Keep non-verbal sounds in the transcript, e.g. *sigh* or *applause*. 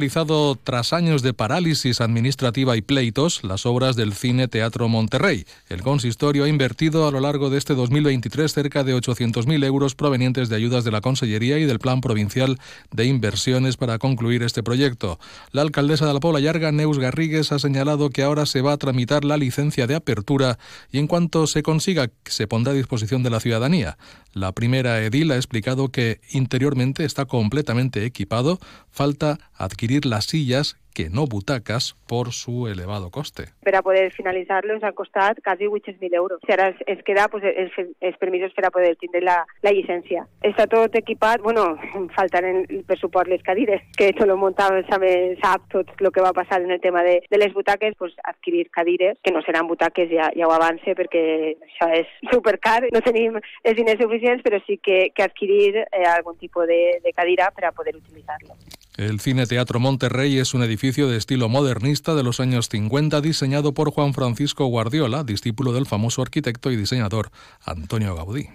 realizado tras años de parálisis administrativa y pleitos las obras del Cine Teatro Monterrey. El consistorio ha invertido a lo largo de este 2023 cerca de 800.000 euros provenientes de ayudas de la Consellería y del Plan Provincial de Inversiones para concluir este proyecto. La alcaldesa de la Pobla Llarga, Neus Garrigues, ha señalado que ahora se va a tramitar la licencia de apertura y en cuanto se consiga se pondrá a disposición de la ciudadanía. La primera edil ha explicado que interiormente está completamente equipado, falta adquirir las sillas que no butacas por su elevado coste. Per a poder finalitzar-lo ens ha costat quasi 800.000 euros. Si ara es queda pues, els, els permisos per a poder tindre la, la llicència. Està tot equipat, bueno, *laughs* falten per suport les cadires, que tot lo muntat sabe, sap tot el que va passar en el tema de, de les butaques, pues, adquirir cadires, que no seran butaques, ja, ja ho avance, perquè això és supercar, no tenim els diners suficients, però sí que, que adquirir eh, algun tipus de, de cadira per a poder utilitzar-lo. El Cine Teatro Monterrey es un edificio de estilo modernista de los años 50 diseñado por Juan Francisco Guardiola, discípulo del famoso arquitecto y diseñador Antonio Gaudí.